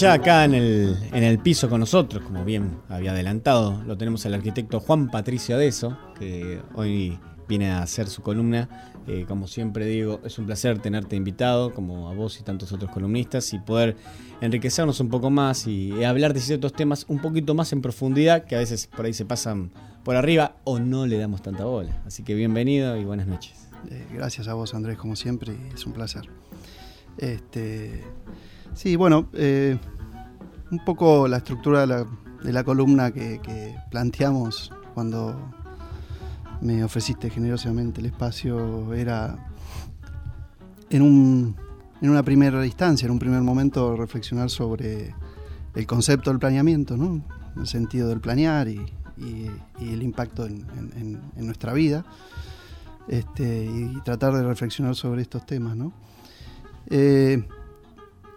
ya acá en el, en el piso con nosotros, como bien había adelantado, lo tenemos al arquitecto Juan Patricio Adeso, que hoy viene a hacer su columna. Eh, como siempre digo, es un placer tenerte invitado, como a vos y tantos otros columnistas, y poder enriquecernos un poco más y hablar de ciertos temas un poquito más en profundidad, que a veces por ahí se pasan por arriba o no le damos tanta bola. Así que bienvenido y buenas noches. Eh, gracias a vos, Andrés, como siempre, es un placer. Este, sí, bueno, eh, un poco la estructura de la, columna que, planteamos cuando me ofreciste generosamente el espacio era en, un, en una primera instancia, en un primer momento, reflexionar sobre el concepto del planeamiento, ¿no? el sentido del planear y, el impacto en, nuestra vida, este, y tratar de reflexionar sobre estos temas. ¿no? Eh,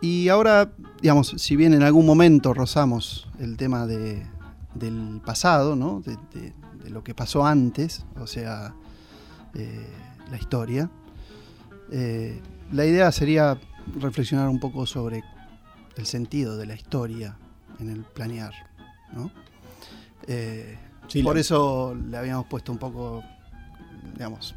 y ahora, digamos, si bien en algún momento rozamos el tema de, del pasado, ¿no? de, lo que pasó antes, o sea, eh, la historia, eh, la idea sería reflexionar un poco sobre el sentido de la historia en el planear. ¿no? por eso le habíamos puesto un poco, digamos,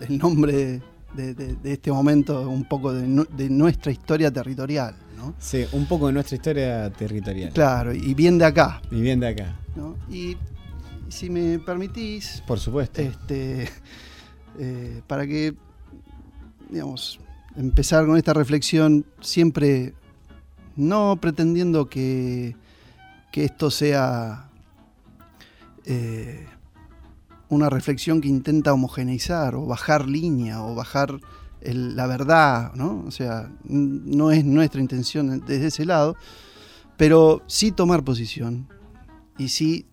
el nombre de, este momento, un poco de, nuestra historia territorial. ¿no? Sí, un poco de nuestra historia territorial. Claro, y bien de acá. Y bien de acá. Y si me permitís. Por supuesto. Este, eh, para que, digamos, empezar con esta reflexión, siempre no pretendiendo que, que esto sea. Eh, una reflexión que intenta homogeneizar o bajar línea o bajar la verdad, ¿no? O sea, no es nuestra intención desde ese lado, pero sí tomar posición y sí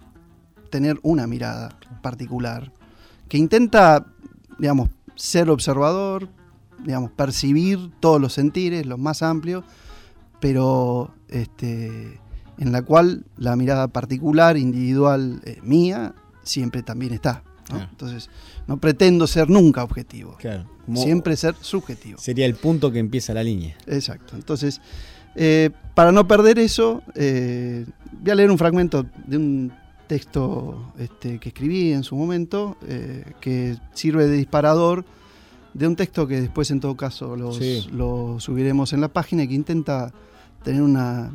tener una mirada particular que intenta, digamos, ser observador, digamos, percibir todos los sentires, los más amplios, pero este, en la cual la mirada particular, individual, eh, mía, siempre también está. Entonces, no pretendo ser nunca objetivo. siempre ser subjetivo. Sería el punto que empieza la línea. Exacto. Entonces, eh, para no perder eso, eh, voy a leer un fragmento de un texto este, que escribí en su momento, eh, que sirve de disparador de un texto que después en todo caso lo subiremos en la página y que intenta tener una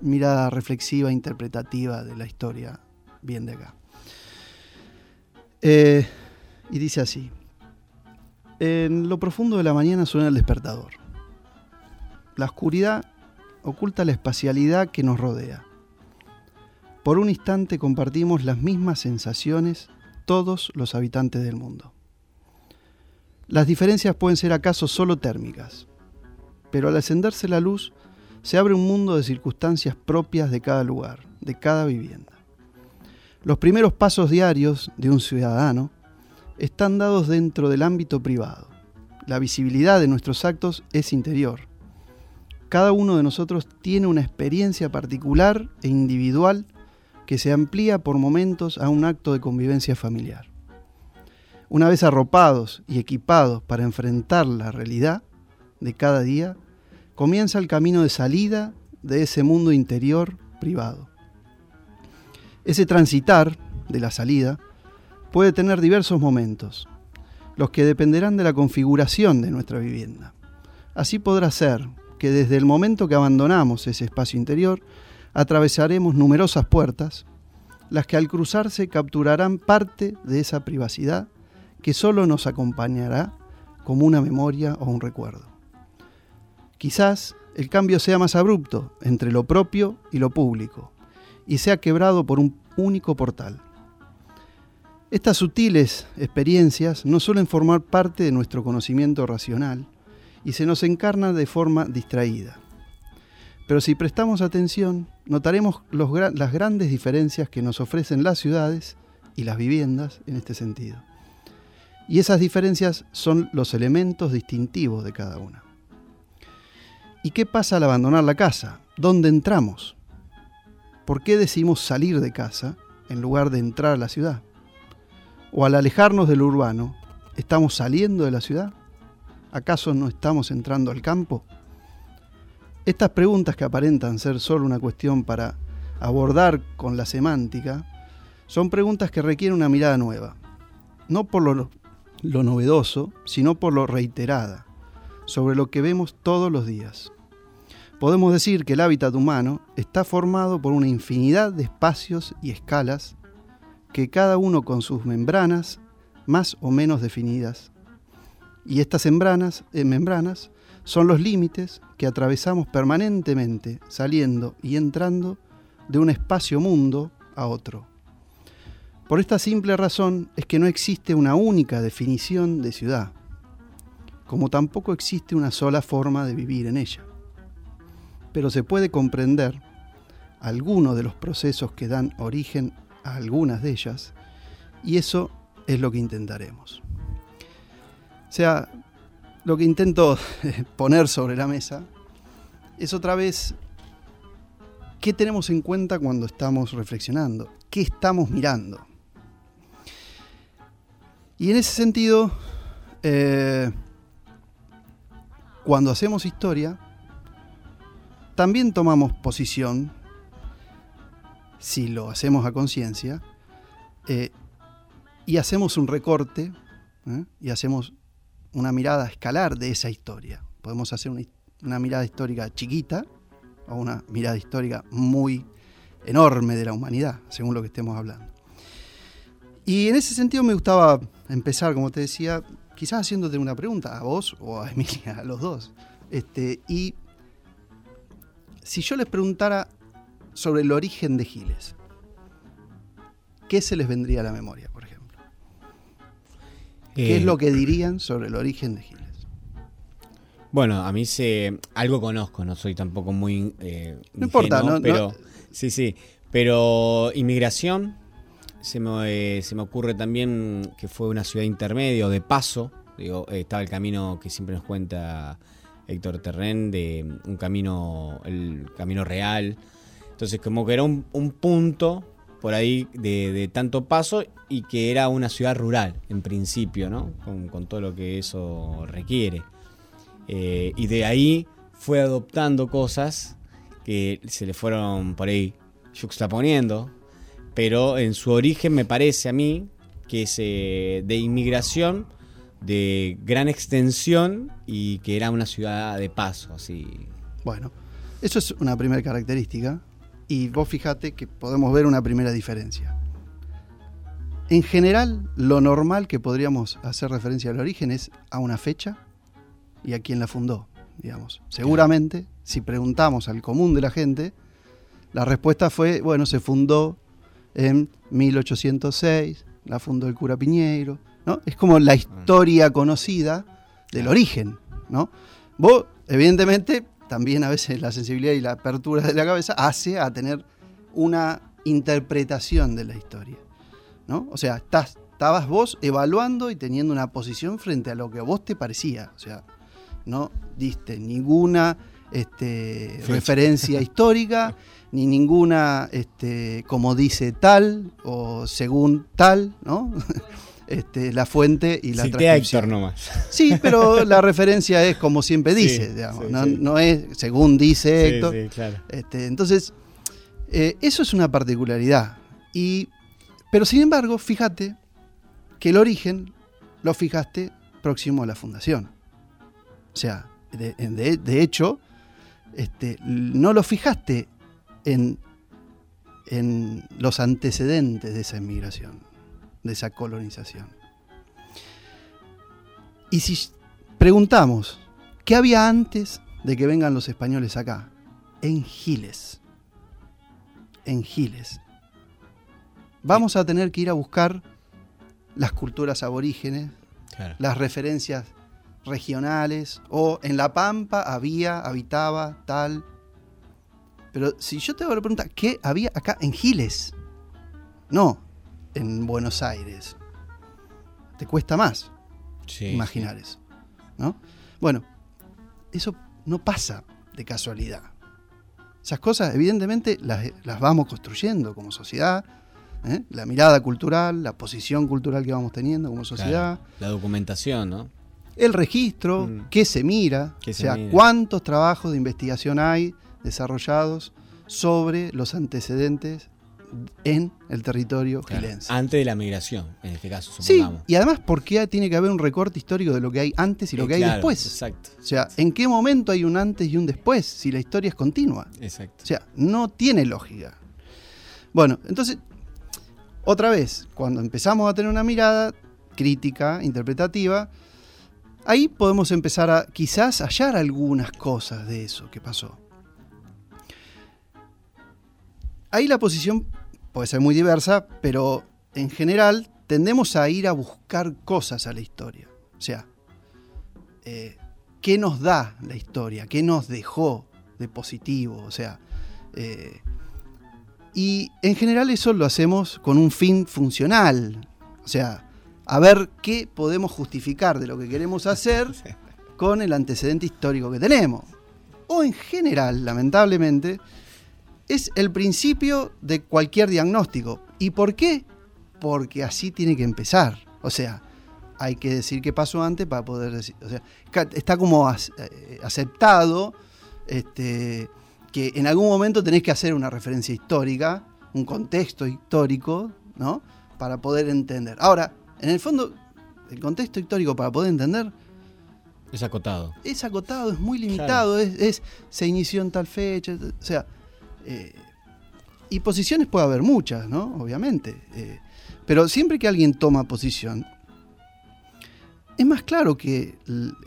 mirada reflexiva, interpretativa de la historia bien de acá. Eh, y dice así, en lo profundo de la mañana suena el despertador. La oscuridad oculta la espacialidad que nos rodea. Por un instante compartimos las mismas sensaciones todos los habitantes del mundo. Las diferencias pueden ser acaso solo térmicas, pero al encenderse la luz se abre un mundo de circunstancias propias de cada lugar, de cada vivienda. Los primeros pasos diarios de un ciudadano están dados dentro del ámbito privado. La visibilidad de nuestros actos es interior. Cada uno de nosotros tiene una experiencia particular e individual que se amplía por momentos a un acto de convivencia familiar. Una vez arropados y equipados para enfrentar la realidad de cada día, comienza el camino de salida de ese mundo interior privado. Ese transitar de la salida puede tener diversos momentos, los que dependerán de la configuración de nuestra vivienda. Así podrá ser que desde el momento que abandonamos ese espacio interior, atravesaremos numerosas puertas, las que al cruzarse capturarán parte de esa privacidad que solo nos acompañará como una memoria o un recuerdo. Quizás el cambio sea más abrupto entre lo propio y lo público, y sea quebrado por un único portal. Estas sutiles experiencias no suelen formar parte de nuestro conocimiento racional y se nos encarnan de forma distraída. Pero si prestamos atención, notaremos las grandes diferencias que nos ofrecen las ciudades y las viviendas en este sentido. Y esas diferencias son los elementos distintivos de cada una. ¿Y qué pasa al abandonar la casa? ¿Dónde entramos? ¿Por qué decimos salir de casa en lugar de entrar a la ciudad? ¿O al alejarnos del urbano, estamos saliendo de la ciudad? ¿Acaso no estamos entrando al campo? Estas preguntas que aparentan ser solo una cuestión para abordar con la semántica, son preguntas que requieren una mirada nueva, no por lo, lo novedoso, sino por lo reiterada, sobre lo que vemos todos los días. Podemos decir que el hábitat humano está formado por una infinidad de espacios y escalas que cada uno con sus membranas más o menos definidas. Y estas membranas, eh, membranas son los límites que atravesamos permanentemente, saliendo y entrando de un espacio mundo a otro. Por esta simple razón es que no existe una única definición de ciudad, como tampoco existe una sola forma de vivir en ella. Pero se puede comprender algunos de los procesos que dan origen a algunas de ellas, y eso es lo que intentaremos. O sea, lo que intento poner sobre la mesa es otra vez qué tenemos en cuenta cuando estamos reflexionando, qué estamos mirando. Y en ese sentido, eh, cuando hacemos historia, también tomamos posición, si lo hacemos a conciencia, eh, y hacemos un recorte ¿eh? y hacemos una mirada escalar de esa historia. Podemos hacer una, mirada histórica chiquita o una mirada histórica muy enorme de la humanidad, según lo que estemos hablando. Y en ese sentido me gustaba empezar, como te decía, quizás haciéndote una pregunta a vos o a Emilia, a los dos. Este, y si yo les preguntara sobre el origen de Giles, ¿qué se les vendría a la memoria? ¿Qué es eh, lo que dirían sobre el origen de Giles? Bueno, a mí se algo conozco, no soy tampoco muy eh, no importa, no, pero sí, sí, pero inmigración se me, eh, se me ocurre también que fue una ciudad intermedia de paso, digo, estaba el camino que siempre nos cuenta Héctor Terren de un camino el camino real. Entonces, como que era un, un punto por ahí de, tanto paso y que era una ciudad rural en principio, ¿no? Con, todo lo que eso requiere. Eh, y de ahí fue adoptando cosas que se le fueron por ahí juxtaponiendo, pero en su origen me parece a mí que es de inmigración de gran extensión y que era una ciudad de paso, así. Bueno, eso es una primera característica y vos fíjate que podemos ver una primera diferencia. En general, lo normal que podríamos hacer referencia al origen es a una fecha y a quién la fundó, digamos. Seguramente, si preguntamos al común de la gente, la respuesta fue, bueno, se fundó en 1806, la fundó el cura Piñeiro, ¿no? Es como la historia conocida del origen, ¿no? Vos, evidentemente, también a veces la sensibilidad y la apertura de la cabeza hace a tener una interpretación de la historia. ¿no? O sea, estás, estabas vos evaluando y teniendo una posición frente a lo que a vos te parecía. O sea, no diste ninguna este, referencia histórica, ni ninguna, este, como dice tal o según tal, ¿no? Este, la fuente y la Cité nomás. Sí, pero la referencia es como siempre dice, no, es según dice Héctor. Este, entonces, eh, eso es una particularidad. Y, pero sin embargo, fíjate que el origen lo fijaste próximo a la fundación. O sea, de, hecho, este, no lo fijaste en, en los antecedentes de esa inmigración de esa colonización. Y si preguntamos, ¿qué había antes de que vengan los españoles acá? En Giles. En Giles. Vamos a tener que ir a buscar las culturas aborígenes, las referencias regionales, o en La Pampa había, habitaba, tal. Pero si yo te hago la pregunta, ¿qué había acá en Giles? No, en Buenos Aires. Te cuesta más imaginar eso. ¿no? Bueno, eso no pasa de casualidad. Esas cosas, evidentemente, las, vamos construyendo como sociedad. ¿eh? La mirada cultural, la posición cultural que vamos teniendo como sociedad. la documentación, ¿no? el registro, Mm. qué se mira, Qué o se sea, mira. cuántos trabajos de investigación hay desarrollados sobre los antecedentes en el territorio Claro, gilense. Antes de la migración, en este caso, Sí, supongamos. y además porque tiene que haber un recorte histórico de lo que hay antes y lo Eh, que hay después. Exacto, O sea, ¿en qué momento hay un antes y un después si la historia es continua? exacto. O sea, no tiene lógica. Bueno, entonces, otra vez, cuando empezamos a tener una mirada crítica, interpretativa, ahí podemos empezar a quizás hallar algunas cosas de eso que pasó. Ahí la posición puede ser muy diversa, pero en general tendemos a ir a buscar cosas a la historia. O sea, eh, ¿qué nos da la historia? ¿Qué nos dejó de positivo? O sea, eh, y en general eso lo hacemos con un fin funcional. O sea, a ver qué podemos justificar de lo que queremos hacer con el antecedente histórico que tenemos. O en general, lamentablemente, es el principio de cualquier diagnóstico. ¿Y por qué? Porque así tiene que empezar. O sea, hay que decir qué pasó antes para poder decir. O sea, está como eh, aceptado este, que en algún momento tenés que hacer una referencia histórica, un contexto histórico, ¿no? Para poder entender. Ahora, en el fondo, el contexto histórico para poder entender Es acotado. es acotado, es muy limitado, es, es- se inició en tal fecha, o sea, eh, y posiciones puede haber muchas, ¿no? Obviamente. eh, pero siempre que alguien toma posición, es más claro que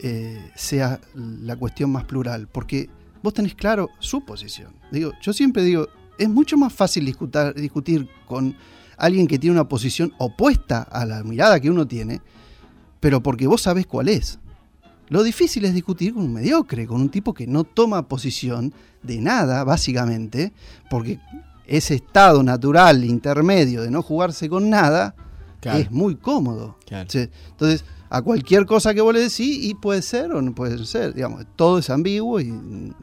eh, sea la cuestión más plural, porque vos tenés claro su posición. Digo, yo siempre digo, es mucho más fácil discutir con alguien que tiene una posición opuesta a la mirada que uno tiene, pero porque vos sabés cuál es. Lo difícil es discutir con un mediocre, con un tipo que no toma posición de nada, básicamente, porque ese estado natural intermedio de no jugarse con nada Claro. es muy cómodo. Claro. Sí, Entonces, a cualquier cosa que vos le decís, y puede ser o no puede ser, digamos, todo es ambiguo y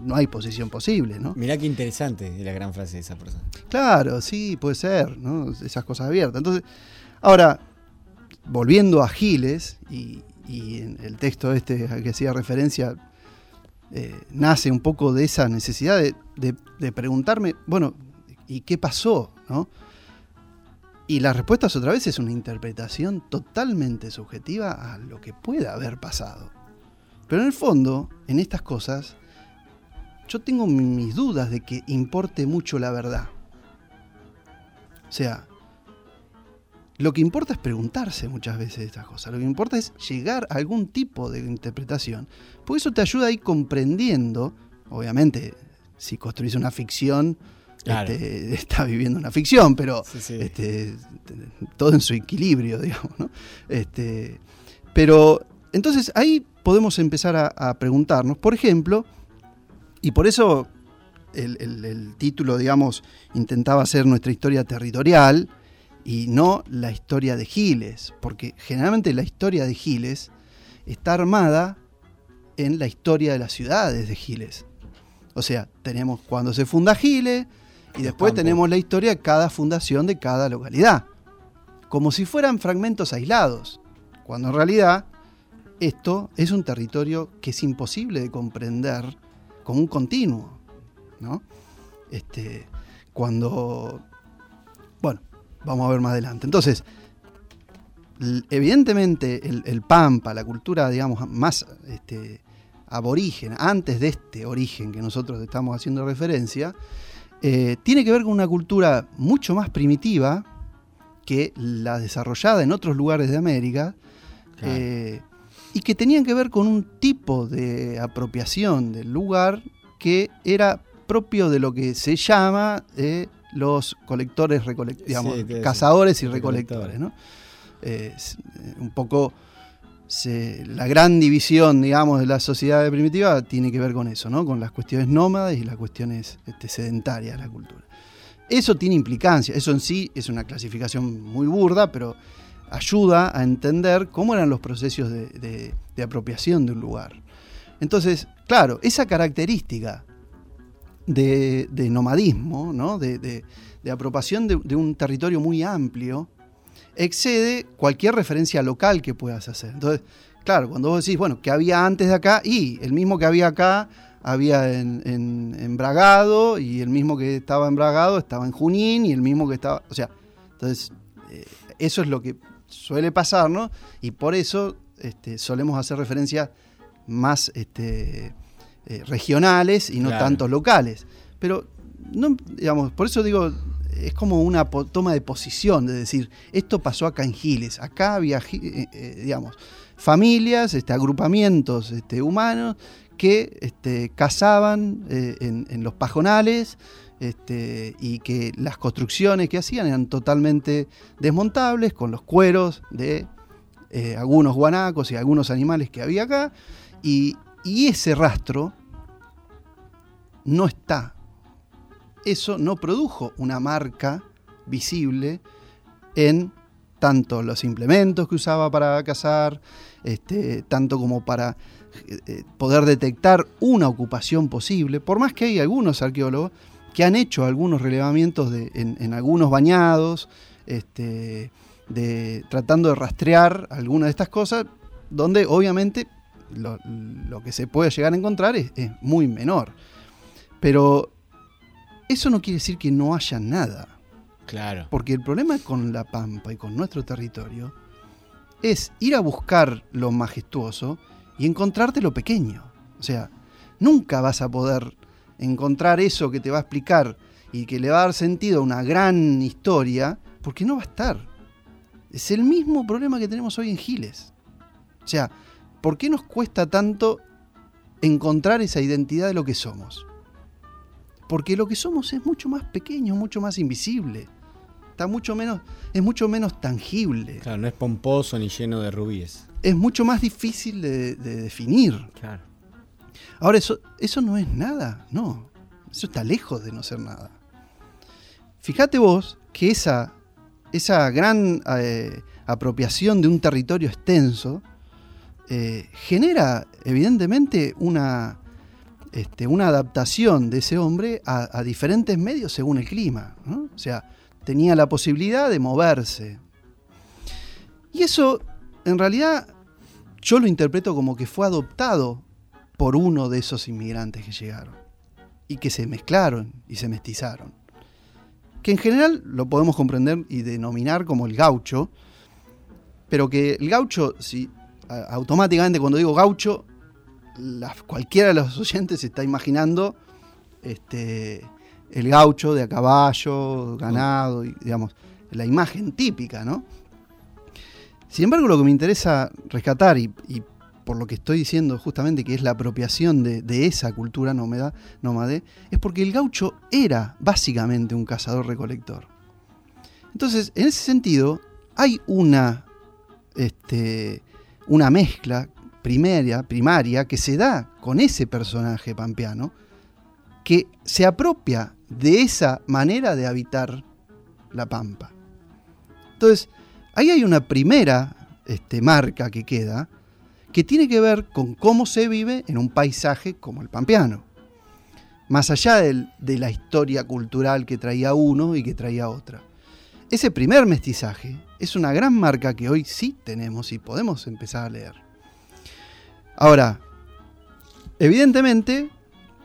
no hay posición posible, ¿no? Mirá qué interesante la gran frase de esa persona. Claro, sí, puede ser, ¿no? Esas cosas abiertas. Entonces, ahora, volviendo a Giles, y, y en el texto este al que hacía referencia, eh, nace un poco de esa necesidad de, preguntarme, bueno, ¿y qué pasó? ¿no? Y la respuesta otra vez es una interpretación totalmente subjetiva a lo que pueda haber pasado. Pero en el fondo, en estas cosas, yo tengo mi- mis dudas de que importe mucho la verdad. O sea, lo que importa es preguntarse muchas veces estas cosas. Lo que importa es llegar a algún tipo de interpretación. Porque eso te ayuda a ir comprendiendo, obviamente, si construís una ficción, Claro. este, estás viviendo una ficción, pero Sí, sí. este, todo en su equilibrio, digamos. ¿no? Este, pero entonces ahí podemos empezar a, a preguntarnos, por ejemplo, y por eso el, el- el título, digamos, intentaba hacer nuestra historia territorial y no la historia de Giles, porque generalmente la historia de Giles está armada en la historia de las ciudades de Giles. O sea, tenemos cuando se funda Giles y después tenemos la historia de cada fundación de cada localidad. Como si fueran fragmentos aislados, cuando en realidad esto es un territorio que es imposible de comprender como un continuo. ¿no? Este, cuando. Vamos a ver más adelante. Entonces, evidentemente el, el Pampa, la cultura, digamos, más este, aborigen, antes de este origen que nosotros estamos haciendo referencia, eh, tiene que ver con una cultura mucho más primitiva que la desarrollada en otros lugares de América, Claro. eh, y que tenían que ver con un tipo de apropiación del lugar que era propio de lo que se llama eh, los colectores, recolectores, digamos, cazadores y recolectores. Eh, eh, un poco se- la gran división, digamos, de la sociedad primitiva tiene que ver con eso, ¿no? con las cuestiones nómadas y las cuestiones este, sedentarias de la cultura. Eso tiene implicancia, eso en sí es una clasificación muy burda, pero ayuda a entender cómo eran los procesos de, de- de apropiación de un lugar. Entonces, claro, esa característica de, de nomadismo, ¿no? de, de- de apropiación de, un territorio muy amplio, excede cualquier referencia local que puedas hacer. Entonces, claro, cuando vos decís, bueno, que había antes de acá, y el mismo que había acá había en, en, Bragado, y el mismo que estaba en Bragado estaba en Junín, y el mismo que estaba. O sea, entonces, eh, eso es lo que suele pasar, ¿no? Y por eso este, solemos hacer referencias más este, eh, regionales y no tanto locales. Pero, no, digamos, por eso digo, es como una toma de posición, de decir, esto pasó acá en Giles, acá había, eh, digamos, familias, este, agrupamientos este, humanos que este, cazaban eh, en, los pajonales este, y que las construcciones que hacían eran totalmente desmontables con los cueros de eh, algunos guanacos y algunos animales que había acá. Y, y ese rastro no está. Eso no produjo una marca visible en tanto los implementos que usaba para cazar, este, tanto como para eh, poder detectar una ocupación posible, por más que hay algunos arqueólogos que han hecho algunos relevamientos en, algunos bañados, este, de, tratando de rastrear algunas de estas cosas, donde obviamente lo, que se puede llegar a encontrar es, muy menor. Pero eso no quiere decir que no haya nada. Claro. Porque el problema con la Pampa y con nuestro territorio es ir a buscar lo majestuoso y encontrarte lo pequeño. O sea, nunca vas a poder encontrar eso que te va a explicar y que le va a dar sentido a una gran historia, porque no va a estar. Es el mismo problema que tenemos hoy en Giles. O sea, ¿por qué nos cuesta tanto encontrar esa identidad de lo que somos? Porque lo que somos es mucho más pequeño, mucho más invisible. Está mucho menos, es mucho menos tangible. Claro, no es pomposo ni lleno de rubíes es mucho más difícil de, definir. Claro. Ahora, eso, eso no es nada, no. Eso está lejos de no ser nada. Fíjate vos que esa, esa gran eh, apropiación de un territorio extenso eh, genera evidentemente una, este, una adaptación de ese hombre a, diferentes medios según el clima. O sea, tenía la posibilidad de moverse. Y eso, en realidad, yo lo interpreto como que fue adoptado por uno de esos inmigrantes que llegaron y que se mezclaron y se mestizaron. Que en general lo podemos comprender y denominar como el gaucho, pero que el gaucho, si automáticamente cuando digo gaucho, cualquiera de los oyentes se está imaginando este, el gaucho de a caballo, ganado, digamos, la imagen típica, ¿no? Sin embargo, lo que me interesa rescatar, y, por lo que estoy diciendo justamente que es la apropiación de, esa cultura nómade, es porque el gaucho era básicamente un cazador-recolector. Entonces, en ese sentido, hay una, este, una mezcla primaria, primaria que se da con ese personaje pampeano, que se apropia de esa manera de habitar la pampa. Entonces, Ahí hay una primera este, marca que queda que tiene que ver con cómo se vive en un paisaje como el pampeano. Más allá de la historia cultural que traía uno y que traía otra. Ese primer mestizaje es una gran marca que hoy sí tenemos y podemos empezar a leer. Ahora, evidentemente,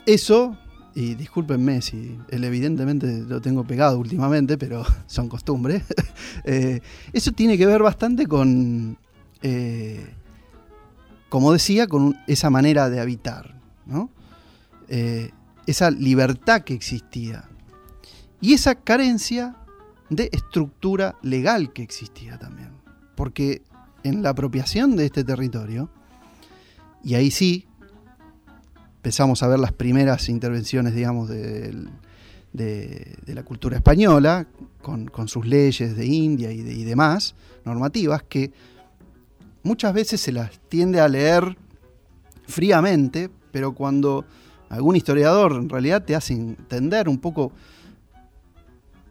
eso y discúlpenme si él evidentemente lo tengo pegado últimamente, pero son costumbres, eh, eso tiene que ver bastante con, eh, como decía, con esa manera de habitar, eh, esa libertad que existía y esa carencia de estructura legal que existía también. Porque en la apropiación de este territorio, y ahí sí, empezamos a ver las primeras intervenciones, digamos, de, la cultura española, con, sus leyes de India y, y, demás, normativas, que muchas veces se las tiende a leer fríamente, pero cuando algún historiador en realidad te hace entender un poco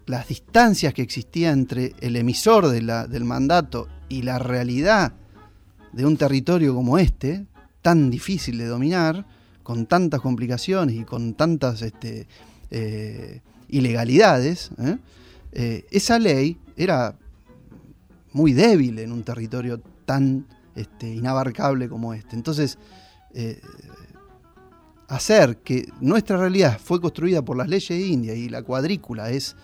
las distancias que existían entre el emisor del mandato y la realidad de un territorio como este, tan difícil de dominar, con tantas complicaciones y con tantas este, eh, ilegalidades, ¿eh? Eh, esa ley era muy débil en un territorio tan este, inabarcable como este. Entonces, hacer que nuestra realidad fue construida por las leyes de India y la cuadrícula es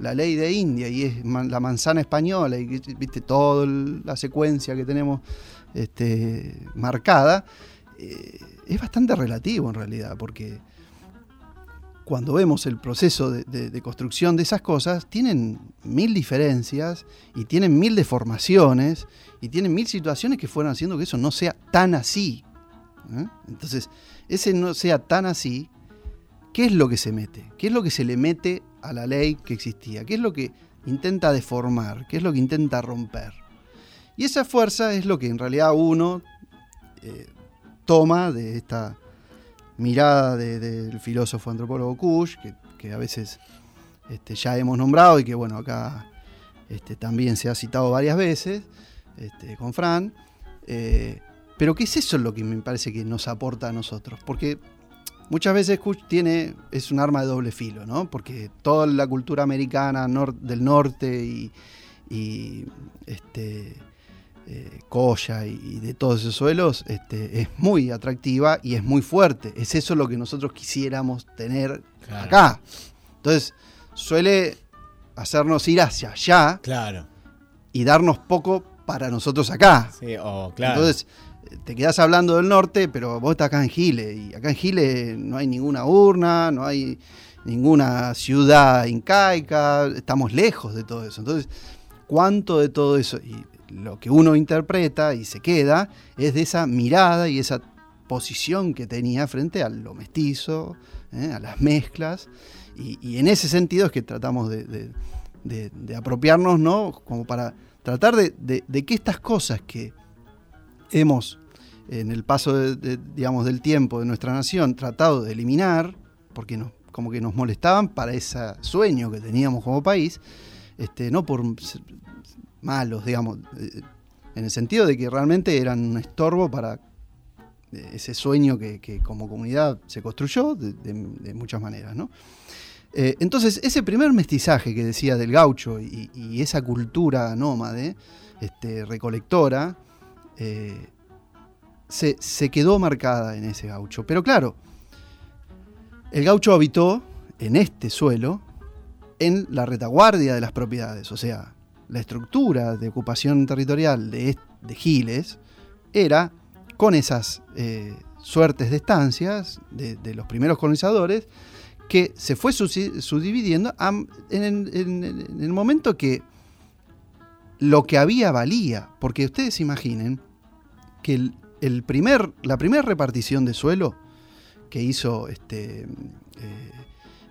la ley de India y es la manzana española y viste toda la secuencia que tenemos este, marcada, eh, es bastante relativo en realidad, porque cuando vemos el proceso de, construcción de esas cosas, tienen mil diferencias y tienen mil deformaciones y tienen mil situaciones que fueron haciendo que eso no sea tan así. ¿eh? Entonces, ese no sea tan así, ¿qué es lo que se mete? ¿Qué es lo que se le mete a la ley que existía? ¿Qué es lo que intenta deformar? ¿Qué es lo que intenta romper? Y esa fuerza es lo que en realidad uno eh, toma de esta mirada del filósofo antropólogo Kush, que, a veces este, ya hemos nombrado y que bueno, acá este, también se ha citado varias veces este, con Fran. Eh, pero ¿qué es eso lo que me parece que nos aporta a nosotros? Porque muchas veces Kush tiene, es un arma de doble filo, ¿no? Porque toda la cultura americana del norte y, y este, eh, Coya y, de todos esos suelos, este, es muy atractiva y es muy fuerte. Es eso lo que nosotros quisiéramos tener acá. Entonces, suele hacernos ir hacia allá claro. y darnos poco para nosotros acá. Sí, claro. Entonces, te quedas hablando del norte, pero vos estás acá en Gile, y acá en Gile no hay ninguna urna, no hay ninguna ciudad incaica, estamos lejos de todo eso. Entonces, ¿cuánto de todo eso? Y lo que uno interpreta y se queda es de esa mirada y esa posición que tenía frente a lo mestizo, ¿eh? a las mezclas, y, en ese sentido es que tratamos de, apropiarnos, ¿no? Como para tratar de, que estas cosas que hemos, en el paso digamos, del tiempo de nuestra nación, tratado de eliminar, porque nos, como que nos molestaban para ese sueño que teníamos como país, este, no por malos, digamos, eh, en el sentido de que realmente eran un estorbo para eh, ese sueño que, como comunidad se construyó de, muchas maneras, ¿no? Eh, entonces, ese primer mestizaje que decía del gaucho y, esa cultura nómade, este, recolectora, se, se, quedó marcada en ese gaucho. Pero claro, el gaucho habitó en este suelo, en la retaguardia de las propiedades, o sea, la estructura de ocupación territorial de, Giles era con esas eh, suertes de estancias de, los primeros colonizadores que se fue subdividiendo en, el momento que lo que había valía, porque ustedes imaginen el, primer, la primera repartición de suelo que hizo este, eh,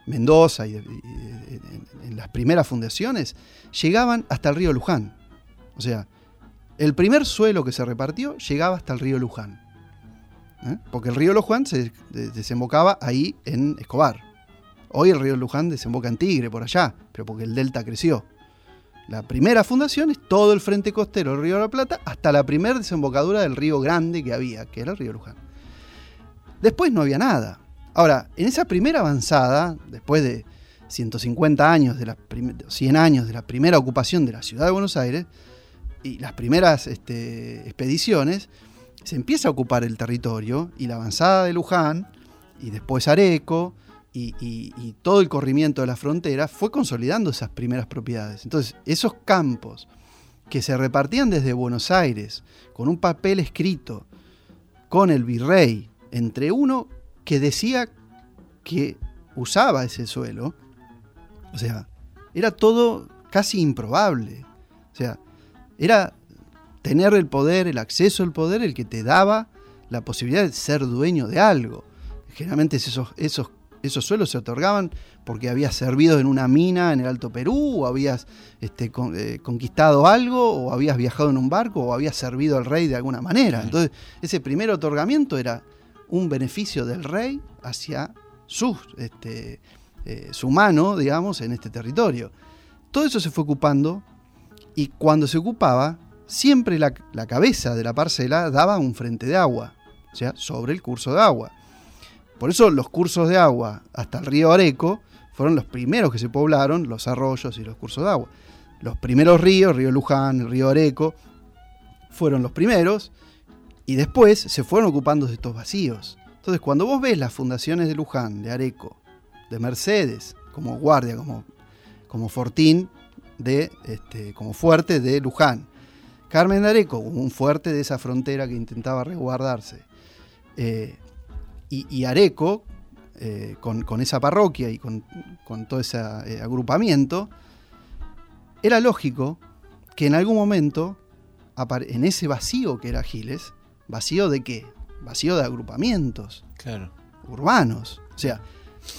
Mendoza y, en las primeras fundaciones, llegaban hasta el río Luján. O sea, el primer suelo que se repartió llegaba hasta el río Luján. ¿eh? Porque el río Luján se desembocaba ahí en Escobar. Hoy el río Luján desemboca en Tigre, por allá, pero porque el delta creció. La primera fundación es todo el frente costero del río de la Plata hasta la primera desembocadura del río Grande que había, que era el río Luján. Después no había nada. Ahora, en esa primera avanzada, después de 150 años, de 100 años de la primera ocupación de la ciudad de Buenos Aires y las primeras este, expediciones, se empieza a ocupar el territorio y la avanzada de Luján y después Areco y, todo el corrimiento de la frontera fue consolidando esas primeras propiedades. Entonces, esos campos que se repartían desde Buenos Aires con un papel escrito con el virrey entre uno que decía que usaba ese suelo, o sea, era todo casi improbable. O sea, era tener el poder, el acceso al poder, el que te daba la posibilidad de ser dueño de algo. Generalmente esos, esos, esos suelos se otorgaban porque habías servido en una mina en el Alto Perú, o habías este, eh, conquistado algo, o habías viajado en un barco, o habías servido al rey de alguna manera. Entonces, ese primer otorgamiento era un beneficio del rey hacia su, este, eh, su mano, digamos, en este territorio. Todo eso se fue ocupando y cuando se ocupaba, siempre la, cabeza de la parcela daba un frente de agua, o sea, sobre el curso de agua. Por eso los cursos de agua hasta el río Areco fueron los primeros que se poblaron, los arroyos y los cursos de agua. Los primeros ríos, río Luján, el río Areco, fueron los primeros Y después se fueron ocupando de estos vacíos. Entonces, cuando vos ves las fundaciones de Luján, de Areco, de Mercedes, como guardia, como, como fortín, de, este, como fuerte de Luján, Carmen de Areco, un fuerte de esa frontera que intentaba resguardarse, eh, y, Areco, eh, con, esa parroquia y con, todo ese eh, agrupamiento, era lógico que en algún momento, en ese vacío que era Giles, vacío de qué? Vacío de agrupamientos claro. urbanos. O sea,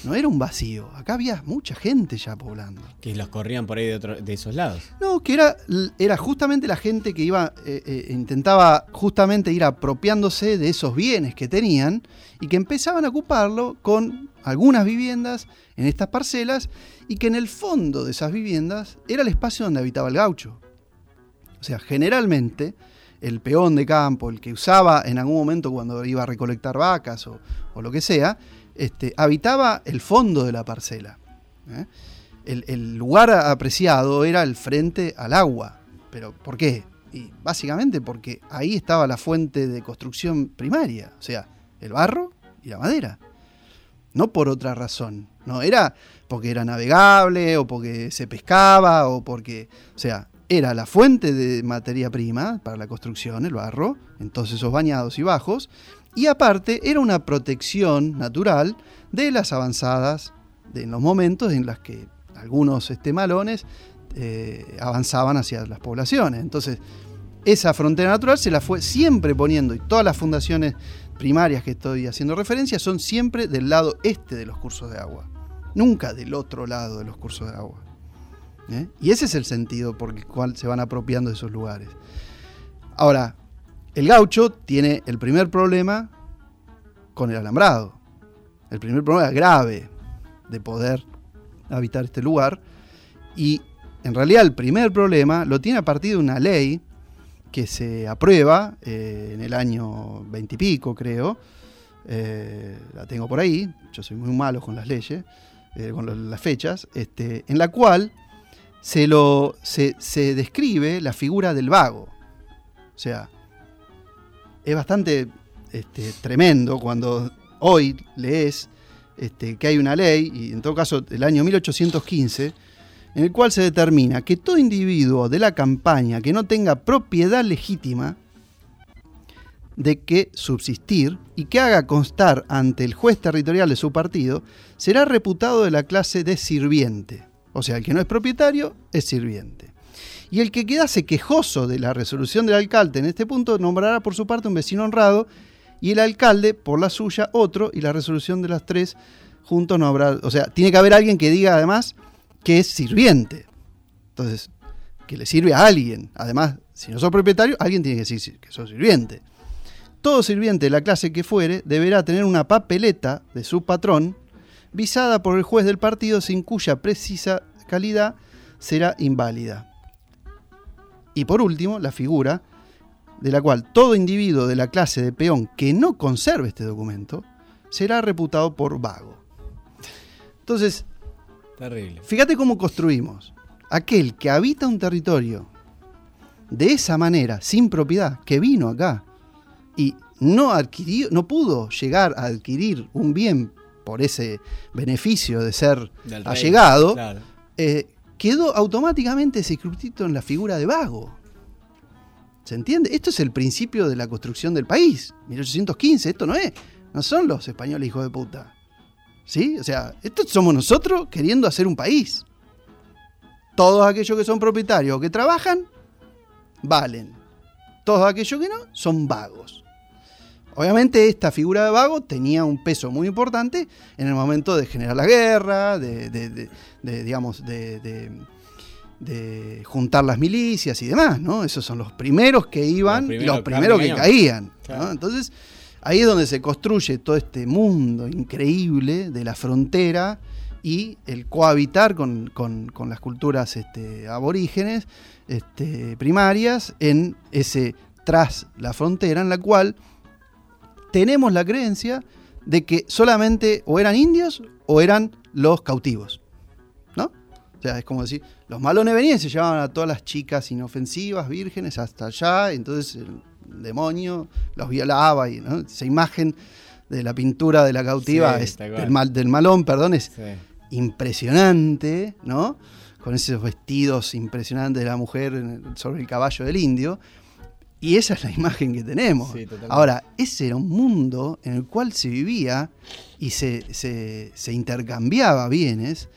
no era un vacío. Acá había mucha gente ya poblando. Que los corrían por ahí de, esos lados. No, que era, era justamente la gente que iba, eh, eh, intentaba justamente ir apropiándose de esos bienes que tenían y que empezaban a ocuparlo con algunas viviendas en estas parcelas y que en el fondo de esas viviendas era el espacio donde habitaba el gaucho. O sea, generalmente el peón de campo, el que usaba en algún momento cuando iba a recolectar vacas o, o lo que sea, este, habitaba el fondo de la parcela. ¿eh? El, lugar apreciado era el frente al agua. ¿Pero por qué? Y básicamente porque ahí estaba la fuente de construcción primaria, o sea, el barro y la madera. No por otra razón. No era porque era navegable o porque se pescaba o porque, o sea, era la fuente de materia prima para la construcción, el barro, entonces esos bañados y bajos, y aparte era una protección natural de las avanzadas, de, los momentos en los que algunos este, malones eh, avanzaban hacia las poblaciones. Entonces, esa frontera natural se la fue siempre poniendo, y todas las fundaciones primarias que estoy haciendo referencia son siempre del lado este de los cursos de agua, nunca del otro lado de los cursos de agua. ¿eh? Y ese es el sentido por el cual se van apropiando de esos lugares. Ahora, el gaucho tiene el primer problema con el alambrado. El primer problema grave de poder habitar este lugar. Y en realidad el primer problema lo tiene a partir de una ley que se aprueba eh, en el año veintipico, creo. Eh, la tengo por ahí, yo soy muy malo con las leyes, eh, con las fechas, este, en la cual se, lo, se, se describe la figura del vago. O sea, es bastante este, tremendo cuando hoy lees este, que hay una ley, y en todo caso el año 1815, en el cual se determina que todo individuo de la campaña que no tenga propiedad legítima de que subsistir y que haga constar ante el juez territorial de su partido, será reputado de la clase de sirviente. O sea, el que no es propietario es sirviente y el que quedase quejoso de la resolución del alcalde en este punto nombrará por su parte un vecino honrado y el alcalde por la suya otro y la resolución de las tres juntos no habrá, o sea, tiene que haber alguien que diga además que es sirviente. Entonces, que le sirve a alguien. Además, si no sos propietario, alguien tiene que decir que sos sirviente. Todo sirviente de la clase que fuere deberá tener una papeleta de su patrón visada por el juez del partido sin cuya precisa calidad será inválida. Y por último, la figura de la cual todo individuo de la clase de peón que no conserve este documento será reputado por vago. Entonces, Terrible. fíjate cómo construimos. Aquel que habita un territorio de esa manera, sin propiedad, que vino acá y no adquirió, no pudo llegar a adquirir un bien por ese beneficio de ser allegado, eh, quedó automáticamente circunscrito en la figura de vago. ¿Se entiende? Esto es el principio de la construcción del país. 1815, esto no es. No son los españoles hijos de puta. ¿Sí? O sea, esto somos nosotros queriendo hacer un país. Todos aquellos que son propietarios o que trabajan, valen. Todos aquellos que no, son vagos. Obviamente esta figura de vago tenía un peso muy importante en el momento de generar la guerra, de, digamos, de, juntar las milicias y demás, ¿no? Esos son los primeros que iban, los primeros, que caían. Entonces, ahí es donde se construye todo este mundo increíble de la frontera y el cohabitar con, las culturas este, aborígenes este, primarias en ese tras la frontera en la cual tenemos la creencia de que solamente o eran indios o eran los cautivos. ¿No? O sea, es como decir, los malones venían y se llevaban a todas las chicas inofensivas, vírgenes, hasta allá, entonces el demonio los violaba y ¿no? esa imagen de la pintura de la cautiva, Sí, es- del, mal, del malón, perdón, es Sí. impresionante, ¿no? Con esos vestidos impresionantes de la mujer sobre el caballo del indio. Y esa es la imagen que tenemos. Sí. Ahora, ese era un mundo en el cual se vivía y se, se- se intercambiaba bienes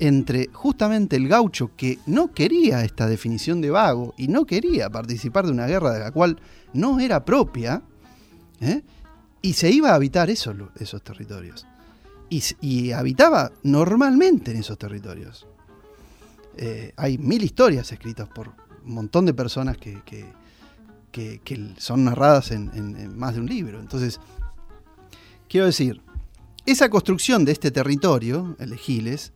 entre justamente el gaucho que no quería esta definición de vago y no quería participar de una guerra de la cual no era propia, ¿eh? y se iba a habitar esos, esos territorios. Y, y habitaba normalmente en esos territorios. Eh, hay mil historias escritas por un montón de personas que, que- que- son narradas en más de un libro. Entonces, quiero decir, esa construcción de este territorio, el de Giles,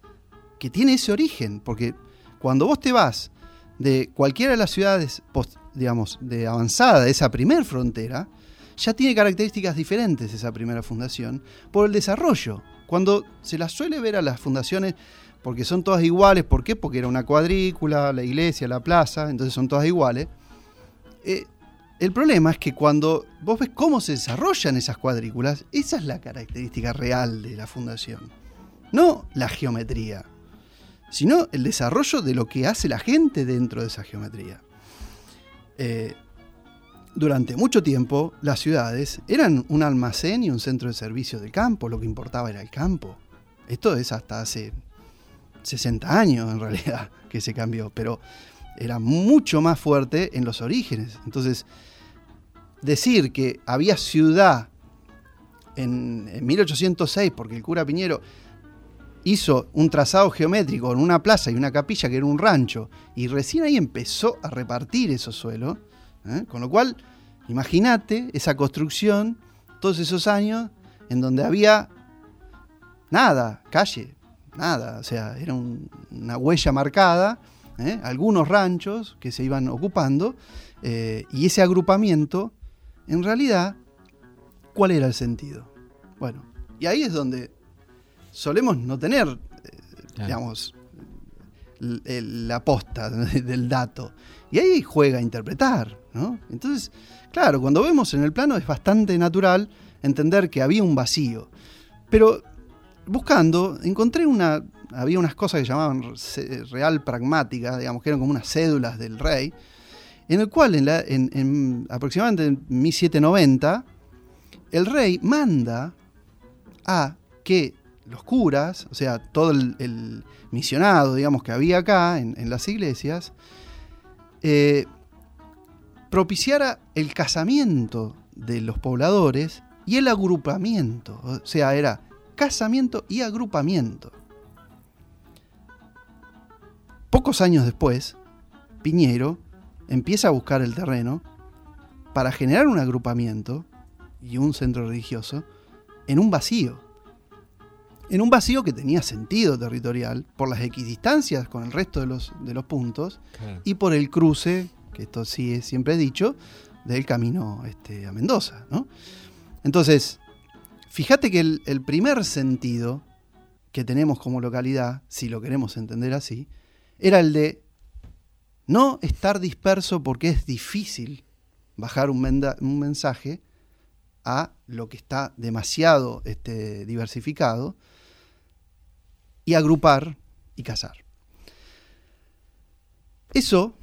que tiene ese origen, porque cuando vos te vas de cualquiera de las ciudades, post- digamos, de avanzada de esa primer frontera, ya tiene características diferentes esa primera fundación por el desarrollo. Cuando se las suele ver a las fundaciones, porque son todas iguales, ¿por qué? Porque era una cuadrícula, la iglesia, la plaza, entonces son todas iguales. Eh, el problema es que cuando vos ves cómo se desarrollan esas cuadrículas, esa es la característica real de la fundación. No la geometría, sino el desarrollo de lo que hace la gente dentro de esa geometría. Eh, durante mucho tiempo, las ciudades eran un almacén y un centro de servicio del campo, lo que importaba era el campo. Esto es hasta hace 60 años en realidad que se cambió, pero era mucho más fuerte en los orígenes. Entonces, decir que había ciudad en, en 1806, porque el cura Piñero hizo un trazado geométrico en una plaza y una capilla que era un rancho, y recién ahí empezó a repartir esos suelos, ¿eh? con lo cual, imagínate esa construcción, todos esos años, en donde había nada, calle, nada, o sea, era un- una huella marcada, ¿eh? algunos ranchos que se iban ocupando, eh, y ese agrupamiento, en realidad, ¿cuál era el sentido? Bueno, y ahí es donde solemos no tener, eh, Claro. digamos, la posta del dato. Y ahí juega a interpretar, ¿no? Entonces, claro, cuando vemos en el plano es bastante natural entender que había un vacío. Pero buscando, encontré una. Había unas cosas que llamaban real pragmática, digamos, que eran como unas cédulas del rey, en el cual, aproximadamente en 1790, el rey manda a que los curas, o sea, todo el, misionado, digamos, que había acá en, en las iglesias, eh, propiciara el casamiento de los pobladores y el agrupamiento. O sea, era casamiento y agrupamiento. Pocos años después, Piñero empieza a buscar el terreno para generar un agrupamiento y un centro religioso en un vacío. En un vacío que tenía sentido territorial por las equidistancias con el resto de los, de los puntos Claro. y por el cruce, que esto sí es siempre dicho, del camino este, a Mendoza. ¿no? Entonces, fíjate que el, el primer sentido que tenemos como localidad, si lo queremos entender así, era el de no estar disperso porque es difícil bajar un, mensaje a lo que está demasiado este, diversificado y agrupar y cazar. Eso,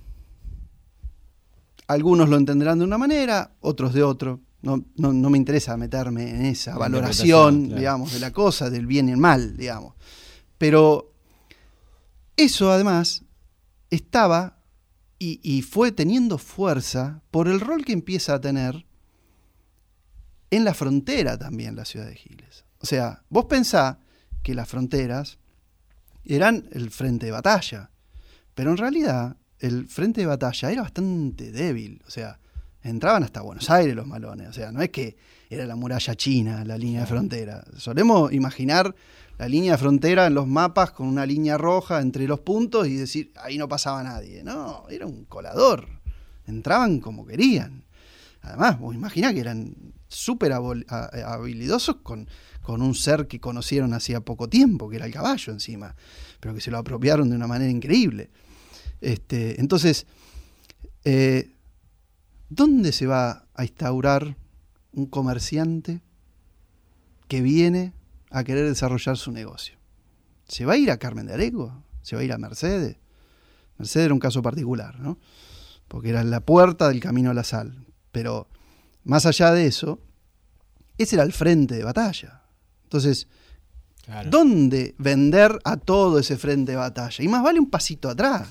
algunos lo entenderán de una manera, otros de otro. No, no- no me interesa meterme en esa La valoración, claro. digamos, de la cosa, del bien y el mal, digamos. Pero eso además estaba y, y fue teniendo fuerza por el rol que empieza a tener en la frontera también la ciudad de Giles. O sea, vos pensá que las fronteras eran el frente de batalla, pero en realidad el frente de batalla era bastante débil, o sea, entraban hasta Buenos Aires los malones, o sea, no es que era la muralla china, la línea de frontera. Solemos imaginar la línea de frontera en los mapas con una línea roja entre los puntos y decir, ahí no pasaba nadie. No, era un colador. Entraban como querían. Además, vos imaginás que eran súper habilidosos con, con un ser que conocieron hacía poco tiempo, que era el caballo encima, pero que se lo apropiaron de una manera increíble. Este, entonces, eh, ¿dónde se va a instaurar un comerciante que viene a querer desarrollar su negocio? ¿Se va a ir a Carmen de Areco? ¿Se va a ir a Mercedes? Mercedes era un caso particular, ¿no? Porque era la puerta del camino a la sal. Pero más allá de eso, ese era el frente de batalla. Entonces, ¿dónde vender a todo ese frente de batalla? Y más vale un pasito atrás.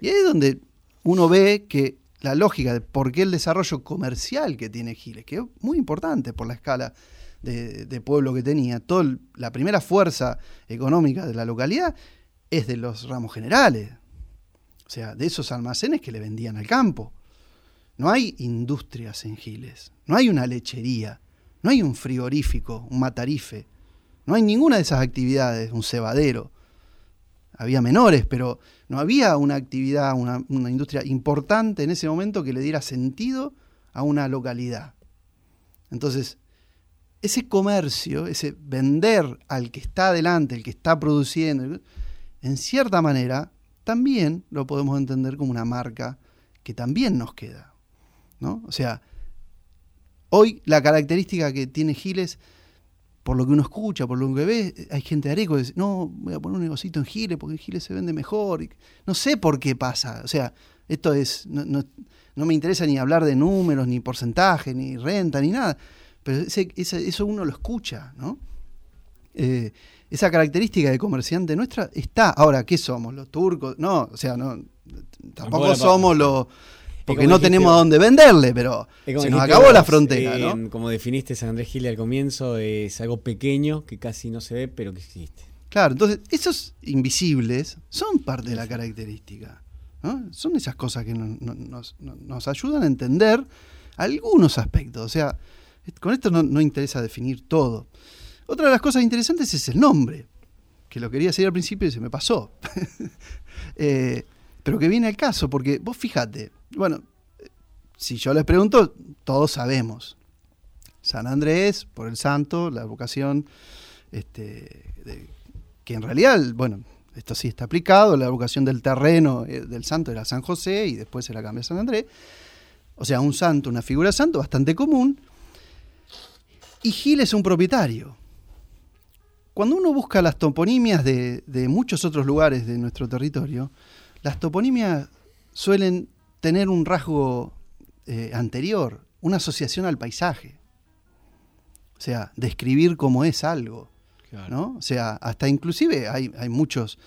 Y ahí es donde uno ve que la lógica de por qué el desarrollo comercial que tiene Giles, que es muy importante por la escala de, pueblo que tenía, toda la primera fuerza económica de la localidad es de los ramos generales, o sea, de esos almacenes que le vendían al campo. No hay industrias en Giles, no hay una lechería, no hay un frigorífico, un matarife, no hay ninguna de esas actividades, un cebadero. Había menores, pero no había una actividad, una, industria importante en ese momento que le diera sentido a una localidad. Entonces, ese comercio, ese vender al que está adelante, el que está produciendo, en cierta manera, también lo podemos entender como una marca que también nos queda. ¿no? O sea, hoy la característica que tiene Giles por lo que uno escucha, por lo que ve, hay gente de Areco que dice, no, voy a poner un negocito en Giles porque en Giles se vende mejor. No sé por qué pasa. O sea, esto es, no, no, me interesa ni hablar de números, ni porcentaje, ni renta, ni nada. Pero eso uno lo escucha, ¿no? Eh, esa característica de comerciante nuestra está. Ahora, ¿qué somos? ¿Los turcos? No, o sea, no, tampoco somos los porque no tenemos a dónde venderle, pero se nos acabó la frontera. ¿no? Como definiste San Andrés Gil al comienzo, es algo pequeño que casi no se ve, pero que existe. Claro, entonces esos invisibles son parte de la característica. Son esas cosas que nos, ayudan a entender algunos aspectos. O sea, con esto no, interesa definir todo. Otra de las cosas interesantes es el nombre, que lo quería decir al principio y se me pasó. Eh, pero que viene al caso, porque vos fíjate, bueno, si yo les pregunto, todos sabemos. San Andrés, por el santo, la vocación, este, que en realidad, bueno, esto sí está aplicado, la vocación del terreno eh, del santo era San José y después se la cambia a San Andrés. O sea, un santo, una figura santo bastante común. Y Gil es un propietario. Cuando uno busca las toponimias de, de muchos otros lugares de nuestro territorio, las toponimias suelen tener un rasgo eh, anterior, una asociación al paisaje. O sea, describir cómo es algo. ¿no? O sea, hasta inclusive hay, hay muchos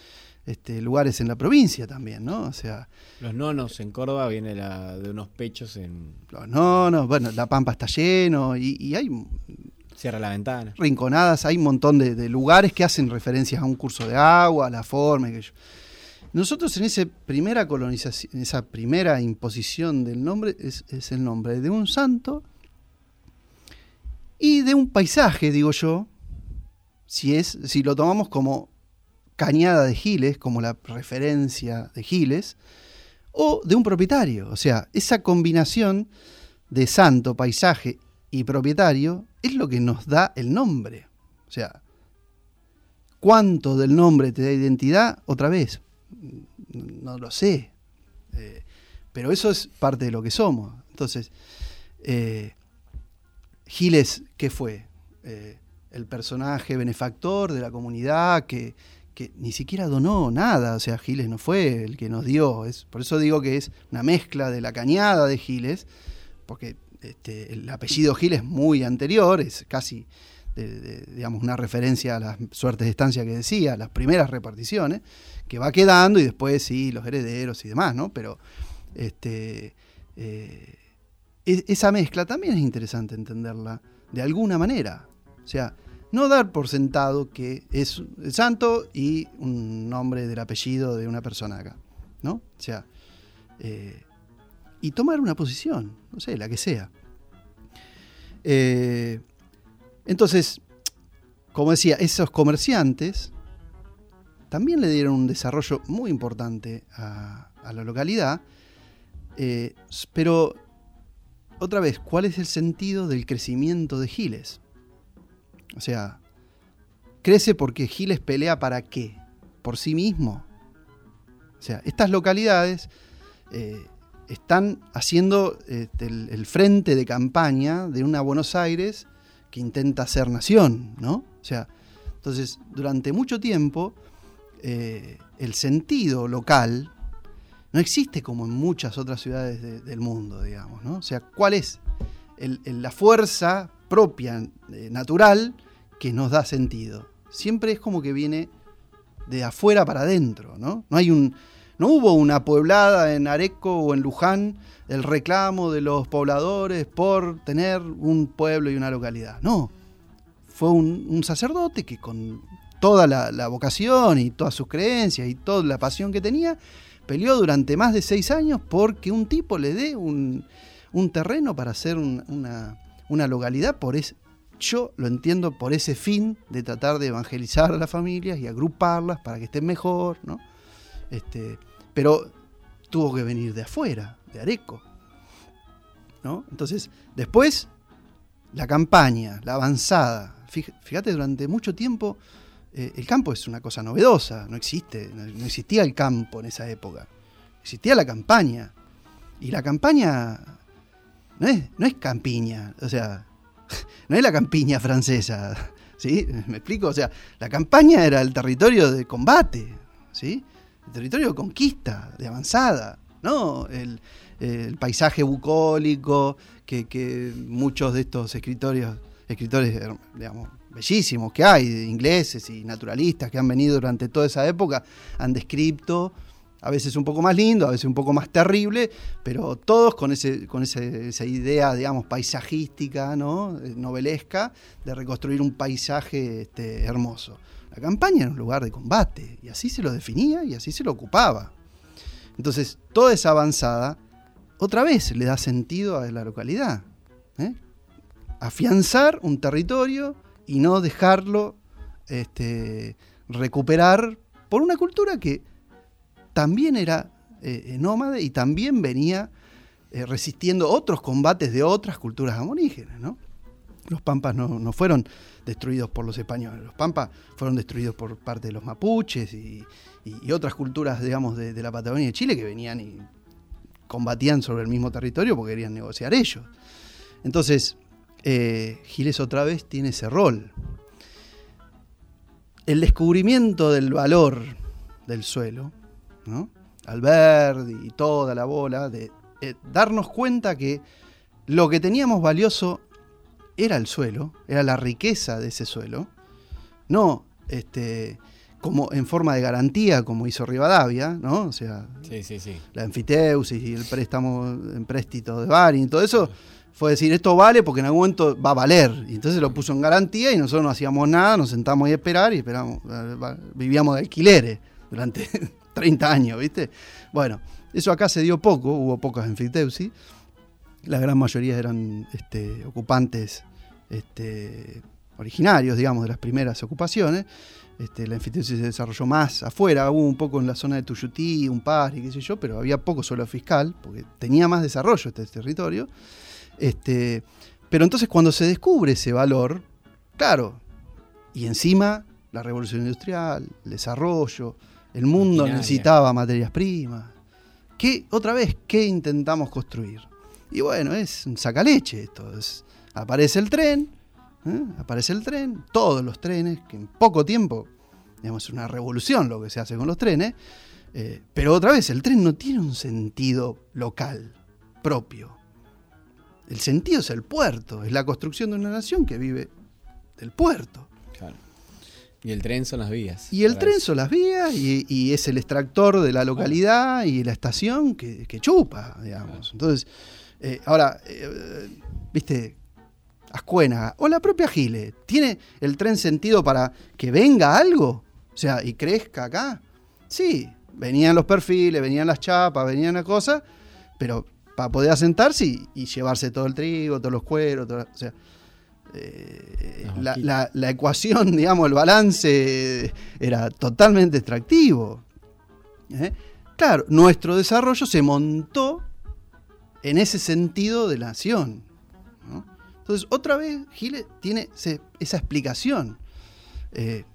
este, lugares en la provincia también, ¿no? O sea. Los nonos en Córdoba viene de unos pechos en. Los nonos, bueno, la pampa está lleno y, hay. Cierra la ventana. Rinconadas, hay un montón de, lugares que hacen referencias a un curso de agua, a la forma. Que nosotros en esa primera colonización, en esa primera imposición del nombre, es, el nombre de un santo y de un paisaje, digo yo, si, es, si lo tomamos como cañada de Giles, como la referencia de Giles, o de un propietario. O sea, esa combinación de santo, paisaje y propietario es lo que nos da el nombre. O sea, ¿cuánto del nombre te da identidad? Otra vez, no lo sé. Eh, pero eso es parte de lo que somos. Entonces, eh, Giles, ¿qué fue? Eh, el personaje benefactor de la comunidad que, ni siquiera donó nada. O sea, Giles no fue el que nos dio. Es, por eso digo que es una mezcla de la cañada de Giles, porque este, el apellido Giles es muy anterior, es casi digamos, una referencia a las suertes de estancia que decía, las primeras reparticiones que va quedando y después sí, los herederos y demás, ¿no? Pero este, eh, esa mezcla también es interesante entenderla de alguna manera. O sea, no dar por sentado que es el santo y un nombre del apellido de una persona acá, ¿no? O sea, eh, y tomar una posición, no sé, la que sea. Eh, entonces, como decía, esos comerciantes también le dieron un desarrollo muy importante a, la localidad, eh, pero otra vez, ¿cuál es el sentido del crecimiento de Giles? O sea, crece porque Giles pelea para qué? ¿Por sí mismo? O sea, estas localidades eh, están haciendo este, el, frente de campaña de una Buenos Aires que intenta ser nación, ¿no? O sea, entonces, durante mucho tiempo, eh, el sentido local no existe como en muchas otras ciudades del mundo, digamos, ¿no? O sea, ¿cuál es la fuerza propia, eh, natural, que nos da sentido? Siempre es como que viene de afuera para adentro, ¿no? No hay un, no hubo una poblada en Areco o en Luján el reclamo de los pobladores por tener un pueblo y una localidad. No, fue un, sacerdote que con toda la, vocación y todas sus creencias y toda la pasión que tenía, peleó durante más de seis años porque un tipo le dé un, terreno para hacer una, una, localidad por ese, yo lo entiendo por ese fin de tratar de evangelizar a las familias y agruparlas para que estén mejor, ¿no? Este, pero tuvo que venir de afuera, de Areco. ¿no? Entonces, después, la campaña, la avanzada. Fíjate, durante mucho tiempo eh, el campo es una cosa novedosa, no existe, no, existía el campo en esa época. Existía la campaña. Y la campaña no es, no es campiña, o sea, no es la campiña francesa, ¿sí? ¿Me explico? O sea, la campaña era el territorio de combate, ¿sí? el territorio de conquista, de avanzada, ¿no? El, paisaje bucólico que, muchos de estos escritores, escritores, digamos, bellísimos que hay, ingleses y naturalistas que han venido durante toda esa época, han descrito, a veces un poco más lindo, a veces un poco más terrible, pero todos con, ese, con esa idea, digamos, paisajística. Eh, novelesca, de reconstruir un paisaje este, hermoso. La campaña era un lugar de combate, y así se lo definía y así se lo ocupaba. Entonces, toda esa avanzada, otra vez le da sentido a la localidad. ¿eh? Afianzar un territorio y no dejarlo este, recuperar por una cultura que también era eh, nómade y también venía eh, resistiendo otros combates de otras culturas aborígenes. ¿no? Los pampas no, fueron destruidos por los españoles, los pampas fueron destruidos por parte de los mapuches y, otras culturas, digamos, de, la Patagonia de Chile que venían y combatían sobre el mismo territorio porque querían negociar ellos. Entonces, eh, Giles otra vez tiene ese rol. El descubrimiento del valor del suelo, ¿no? y toda la bola, de eh, darnos cuenta que lo que teníamos valioso era el suelo, era la riqueza de ese suelo, no este, como en forma de garantía, como hizo Rivadavia, ¿no? O sea, la enfiteusis y el préstamo en préstito de Bari y todo eso, fue decir, esto vale porque en algún momento va a valer. Y entonces lo puso en garantía y nosotros no hacíamos nada, nos sentamos ahí a esperar y esperamos, eh, vivíamos de alquileres durante 30 años, ¿viste? Bueno, eso acá se dio poco, hubo pocas enfiteusis la gran mayoría eran este, ocupantes este, originarios, digamos, de las primeras ocupaciones. Este, la anfitrión se desarrolló más afuera, hubo un poco en la zona de Tuyutí, un par y qué sé yo, pero había poco suelo fiscal, porque tenía más desarrollo este territorio. Este, pero entonces cuando se descubre ese valor, claro, y encima la revolución industrial, el desarrollo, el mundo necesitaba materias primas. ¿Qué, otra vez, qué intentamos construir? Y bueno, es un sacaleche esto. aparece el tren, ¿eh? aparece el tren, todos los trenes, que en poco tiempo, digamos, es una revolución lo que se hace con los trenes, eh, pero otra vez, el tren no tiene un sentido local, propio. El sentido es el puerto, es la construcción de una nación que vive del puerto. Y el tren son las vías. Y el tren son las vías y, es el extractor de la localidad y la estación que, chupa, digamos. Entonces, eh, ahora, eh, viste, Ascuena o la propia Gile, ¿tiene el tren sentido para que venga algo? O sea, y crezca acá. Sí, venían los perfiles, venían las chapas, venían las cosas, pero para poder asentarse y, llevarse todo el trigo, todos los cueros, o sea, eh, la, la, ecuación, digamos, el balance era totalmente extractivo. Claro, nuestro desarrollo se montó en ese sentido de la nación. Entonces, otra vez, Giles tiene esa explicación. Eh,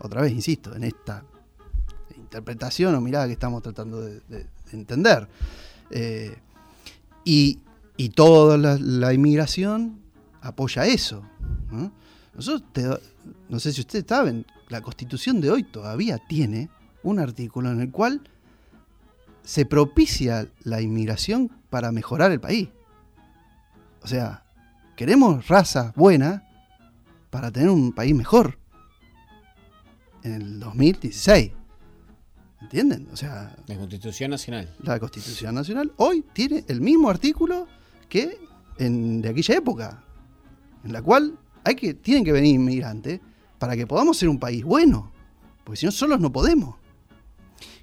otra vez, insisto, en esta interpretación o mirada que estamos tratando de, entender. Eh, y, toda la, inmigración apoya eso. ¿no? Nosotros, no sé si ustedes saben, la constitución de hoy todavía tiene un artículo en el cual se propicia la inmigración para mejorar el país. O sea, queremos raza buena para tener un país mejor. En el 2016. ¿Entienden? O sea. La Constitución Nacional. La Constitución Nacional hoy tiene el mismo artículo que en, de aquella época. En la cual hay que, tienen que venir inmigrantes para que podamos ser un país bueno. Porque si no, solos no podemos.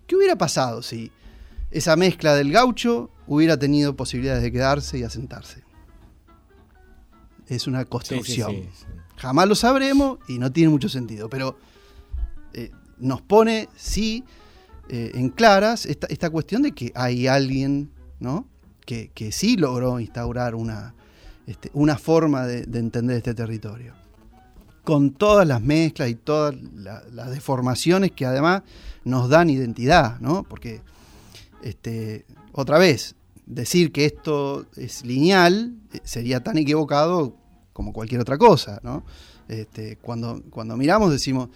¿Qué hubiera pasado si esa mezcla del gaucho hubiera tenido posibilidades de quedarse y asentarse? Es una construcción. Jamás lo sabremos y no tiene mucho sentido, pero eh, nos pone, sí, eh, en claras esta, cuestión de que hay alguien ¿no? que, sí logró instaurar una, este, una forma de, entender este territorio con todas las mezclas y todas las deformaciones que además nos dan identidad, ¿no? Porque, este, otra vez, decir que esto es lineal eh, sería tan equivocado como cualquier otra cosa, ¿no? Este, cuando, cuando miramos decimos,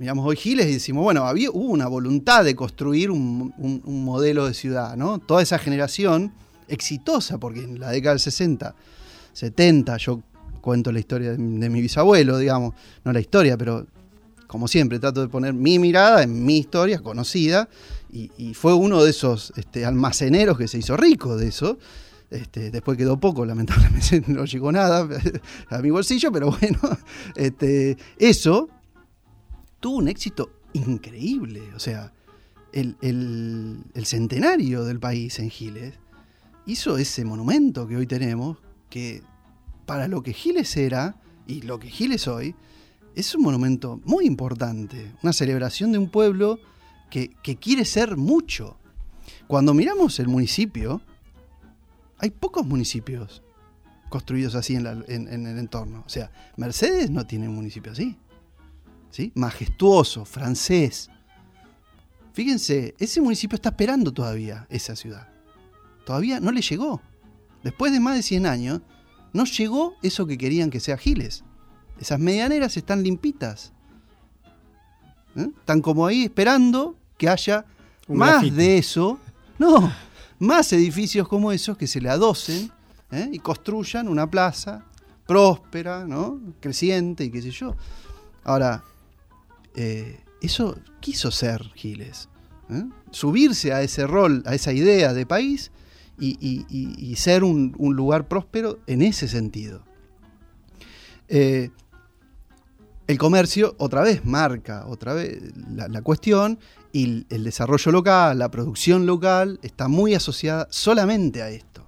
miramos hoy Giles y decimos, bueno, había, hubo una voluntad de construir un, modelo de ciudad, ¿no? Toda esa generación exitosa, porque en la década del 60, 70, yo cuento la historia de, mi bisabuelo, digamos, no la historia, pero como siempre, trato de poner mi mirada en mi historia conocida, y, fue uno de esos este, almaceneros que se hizo rico de eso. Este, después quedó poco, lamentablemente no llegó nada a mi bolsillo, pero bueno, este, eso tuvo un éxito increíble. O sea, el, el, centenario del país en Giles hizo ese monumento que hoy tenemos, que para lo que Giles era y lo que Giles hoy, es un monumento muy importante, una celebración de un pueblo que, quiere ser mucho. Cuando miramos el municipio, hay pocos municipios construidos así en, el entorno. O sea, Mercedes no tiene un municipio así. ¿Sí? Majestuoso, francés. Fíjense, ese municipio está esperando todavía esa ciudad. Todavía no le llegó. Después de más de 100 años, no llegó eso que querían que sea Giles. Esas medianeras están limpitas. ¿Eh? Están como ahí esperando que haya más de eso. No, más edificios como esos que se le adosen ¿eh? y construyan una plaza próspera, ¿no? creciente y qué sé yo. Ahora, eh, eso quiso ser Giles. Subirse a ese rol, a esa idea de país y, ser un, lugar próspero en ese sentido. Eh, el comercio otra vez marca otra vez la, cuestión y el desarrollo local, la producción local está muy asociada solamente a esto.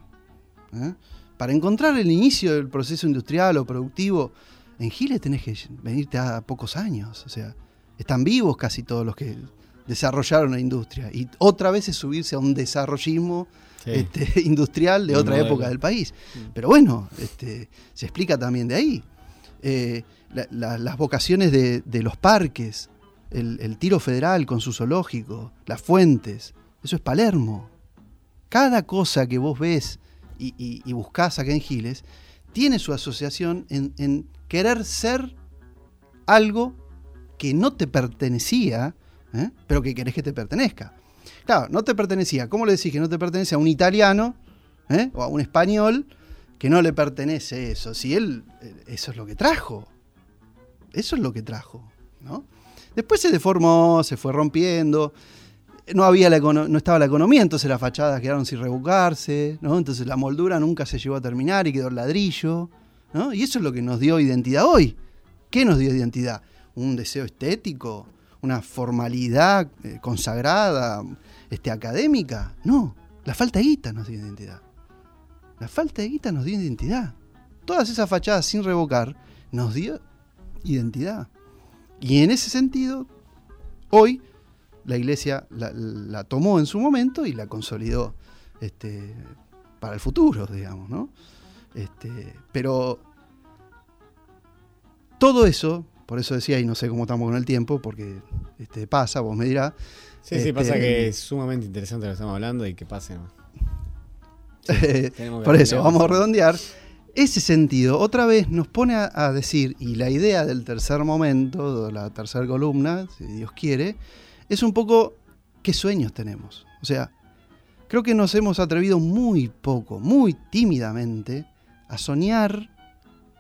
¿eh? Para encontrar el inicio del proceso industrial o productivo, en Giles tenés que venirte a pocos años. O sea, están vivos casi todos los que desarrollaron la industria. Y otra vez es subirse a un desarrollismo este, industrial de otra época del país. Mm. Pero bueno, este, se explica también de ahí. Eh, las vocaciones de, los parques, el, tiro federal con su zoológico, las fuentes, eso es Palermo. Cada cosa que vos ves y, buscás acá en Giles tiene su asociación en, en querer ser algo que no te pertenecía, ¿eh? pero que querés que te pertenezca. Claro, no te pertenecía. ¿Cómo le decís que no te pertenece a un italiano ¿eh? o a un español que no le pertenece eso? Si él, eh, eso es lo que trajo. Eso es lo que trajo. ¿no? Después se deformó, se fue rompiendo. No, había la no estaba la economía, entonces las fachadas quedaron sin rebucarse, ¿no? entonces la moldura nunca se llegó a terminar y quedó el ladrillo. ¿no? Y eso es lo que nos dio identidad hoy. ¿Qué nos dio identidad? Un deseo estético, una formalidad eh, consagrada, este, académica. No, la falta de guita nos dio identidad. La falta de guita nos dio identidad. Todas esas fachadas sin revocar nos dio identidad. Y en ese sentido, hoy la iglesia la, tomó en su momento y la consolidó este, para el futuro, digamos, ¿no? Este, pero todo eso, por eso decía, y no sé cómo estamos con el tiempo, porque este, pasa, vos me dirás. Sí, sí, pasa que es sumamente interesante lo que estamos hablando y que pase. por eso, vamos a redondear. Ese sentido, otra vez nos pone a, decir, y la idea del tercer momento, de la tercera columna, si Dios quiere, es un poco qué sueños tenemos. O sea, creo que nos hemos atrevido muy poco, muy tímidamente, a soñar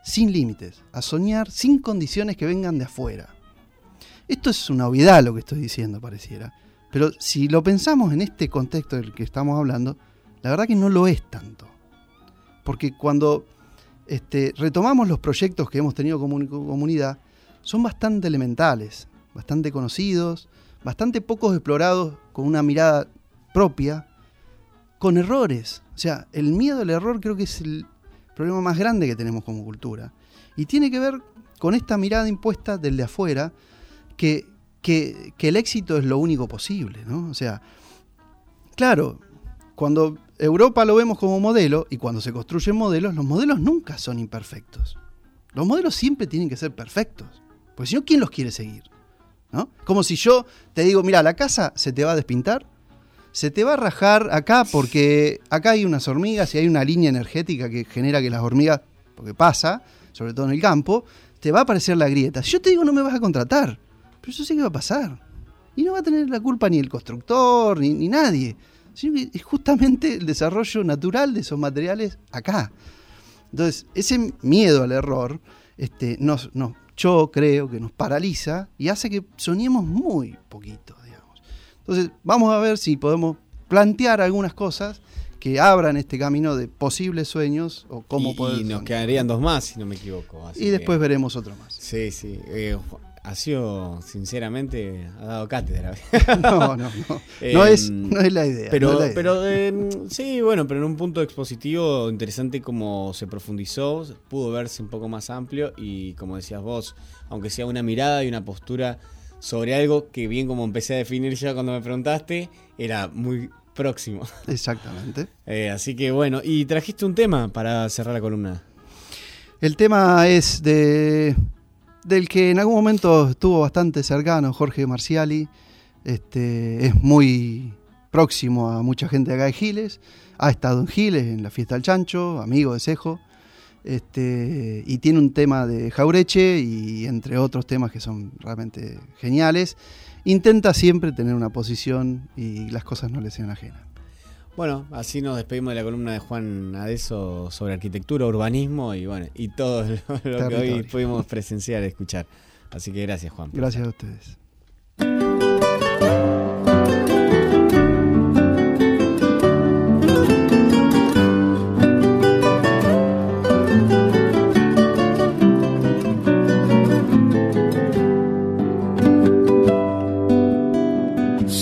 sin límites, a soñar sin condiciones que vengan de afuera. Esto es una obviedad lo que estoy diciendo, pareciera. Pero si lo pensamos en este contexto del que estamos hablando, la verdad que no lo es tanto. Porque cuando este, retomamos los proyectos que hemos tenido como comunidad, son bastante elementales, bastante conocidos, bastante pocos explorados con una mirada propia, con errores. O sea, el miedo al error creo que es el, problema más grande que tenemos como cultura. Y tiene que ver con esta mirada impuesta del de afuera, que, que, el éxito es lo único posible, ¿no? O sea, claro, cuando Europa lo vemos como modelo y cuando se construyen modelos, los modelos nunca son imperfectos. Los modelos siempre tienen que ser perfectos. Porque si no, ¿quién los quiere seguir? ¿No? Como si yo te digo, mira, la casa se te va a despintar se te va a rajar acá porque acá hay unas hormigas y hay una línea energética que genera que las hormigas, porque pasa, sobre todo en el campo, te va a aparecer la grieta. Si yo te digo no me vas a contratar, pero eso sí que va a pasar. Y no va a tener la culpa ni el constructor, ni, nadie. Sino que es justamente el desarrollo natural de esos materiales acá. Entonces, ese miedo al error este, nos, yo creo que nos paraliza y hace que soñemos muy poquito. Entonces, vamos a ver si podemos plantear algunas cosas que abran este camino de posibles sueños o cómo poder. Y nos quedarían dos más, si no me equivoco. y después veremos otro más. Sí, sí. Eh, ha sido, sinceramente, ha dado cátedra. no, no, no. no, es, em, no es la idea. Pero, pero em, sí, bueno, pero en un punto expositivo interesante como se profundizó, pudo verse un poco más amplio y como decías vos, aunque sea una mirada y una postura sobre algo que bien como empecé a definir ya cuando me preguntaste, era muy próximo. Exactamente. Eh, así que bueno, y trajiste un tema para cerrar la columna. El tema es de del que en algún momento estuvo bastante cercano, Jorge Marciali. Este, es muy próximo a mucha gente acá de Giles. Ha estado en Giles, en la fiesta del chancho, amigo de Cejo. Este, y tiene un tema de Jaureche y entre otros temas que son realmente geniales. Intenta siempre tener una posición y las cosas no le sean ajenas. Bueno, así nos despedimos de la columna de Juan Adeso sobre arquitectura, urbanismo y bueno, y todo lo, que hoy pudimos presenciar, escuchar. Así que gracias, Juan. Gracias a ustedes.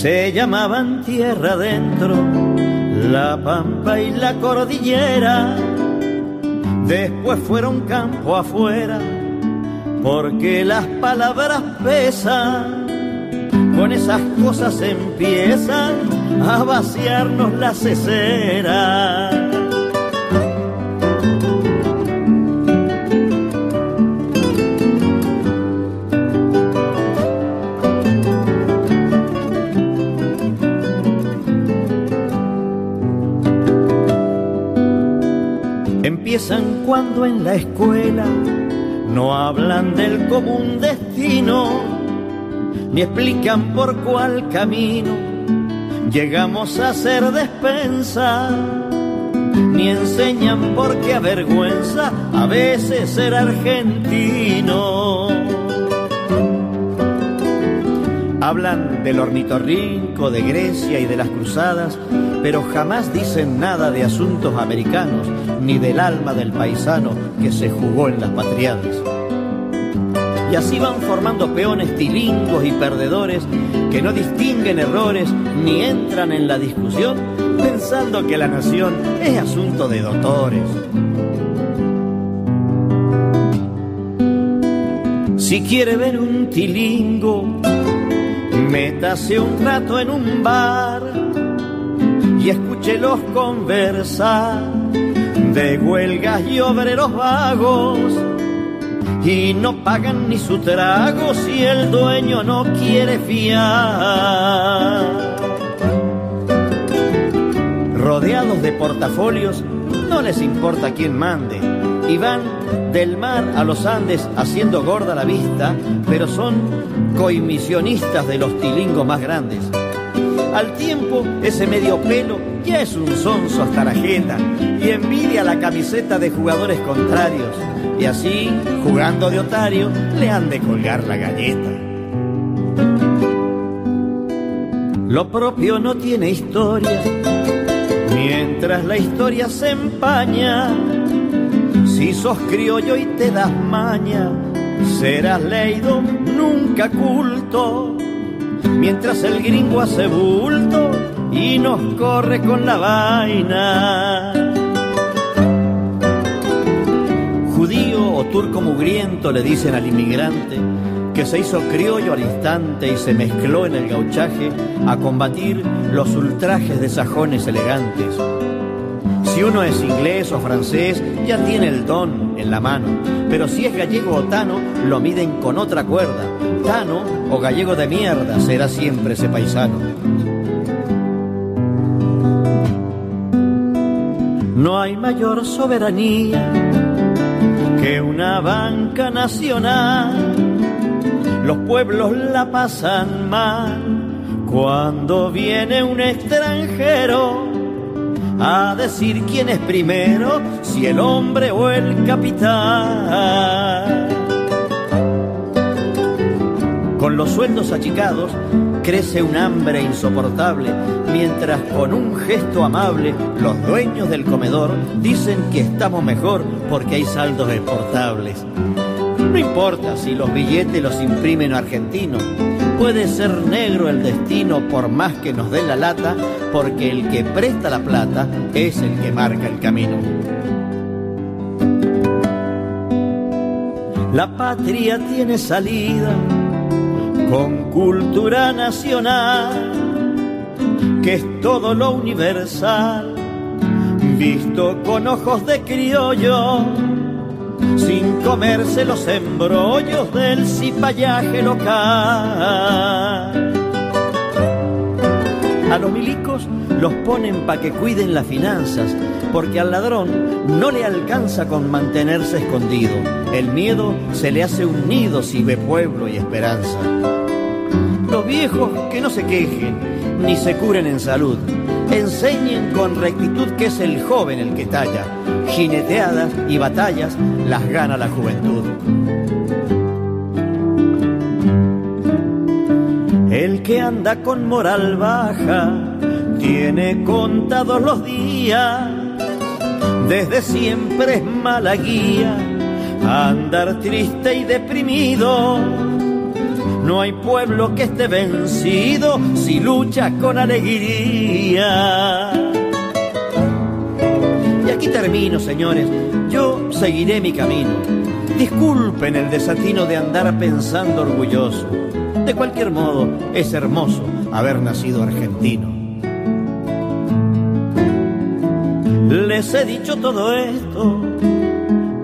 Se llamaban tierra adentro, la pampa y la cordillera. Después fueron campo afuera, porque las palabras pesan. Con esas cosas empiezan a vaciarnos la cesera. Empiezan cuando en la escuela no hablan del común destino, ni explican por cuál camino llegamos a ser despensa, ni enseñan por qué avergüenza a veces ser argentino. Hablan del ornitorrinco, de Grecia y de las cruzadas, pero jamás dicen nada de asuntos americanos ni del alma del paisano que se jugó en las patriadas. Y así van formando peones tilingos y perdedores que no distinguen errores ni entran en la discusión pensando que la nación es asunto de doctores. Si quiere ver un tilingo, Métase un rato en un bar y escúchelos conversar. de huelgas y obreros vagos y no pagan ni su trago si el dueño no quiere fiar. Rodeados de portafolios, no les importa quién mande, y van del mar a los Andes haciendo gorda la vista, pero son coimisionistas de los tilingos más grandes. Al tiempo, ese medio pelo ya es un sonso hasta la jeta y envidia la camiseta de jugadores contrarios. Y así, jugando de otario, le han de colgar la galleta. Lo propio no tiene historia, mientras la historia se empaña. Si sos criollo y te das maña, serás leído, nunca culto. Mientras el gringo hace bulto y nos corre con la vaina. Judío o turco mugriento le dicen al inmigrante que se hizo criollo al instante y se mezcló en el gauchaje a combatir los ultrajes de sajones elegantes. Si uno es inglés o francés, ya tiene el don en la mano, pero si es gallego o tano, lo miden con otra cuerda. Tano o gallego de mierda será siempre ese paisano. No hay mayor soberanía que una banca nacional. Los pueblos la pasan mal cuando viene un extranjero a decir quién es primero, si el hombre o el capital. Con los sueldos achicados crece un hambre insoportable, mientras con un gesto amable los dueños del comedor dicen que estamos mejor porque hay saldos exportables. No importa si los billetes los imprimen argentinos, puede ser negro el destino por más que nos den la lata, porque el que presta la plata es el que marca el camino. La patria tiene salida con cultura nacional, que es todo lo universal, visto con ojos de criollo, sin comerse los embrollos del cipallaje local. A los milicos los ponen para que cuiden las finanzas, porque al ladrón no le alcanza con mantenerse escondido. El miedo se le hace un nido si ve pueblo y esperanza. Los viejos que no se quejen ni se curen en salud, enseñen con rectitud que es el joven el que talla. Jineteadas y batallas las gana la juventud. Que anda con moral baja tiene contados los días, desde siempre es mala guía, andar triste y deprimido. No hay pueblo que esté vencido si lucha con alegría. Y aquí termino, señores, yo seguiré mi camino. Disculpen el desatino de andar pensando orgulloso. De cualquier modo, es hermoso haber nacido argentino. Les he dicho todo esto,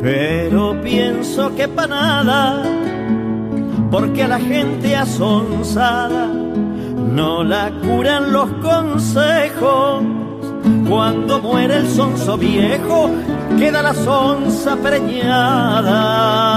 pero pienso que para nada, porque a la gente asonsada no la curan los consejos. Cuando muere el sonso viejo, queda la sonza preñada.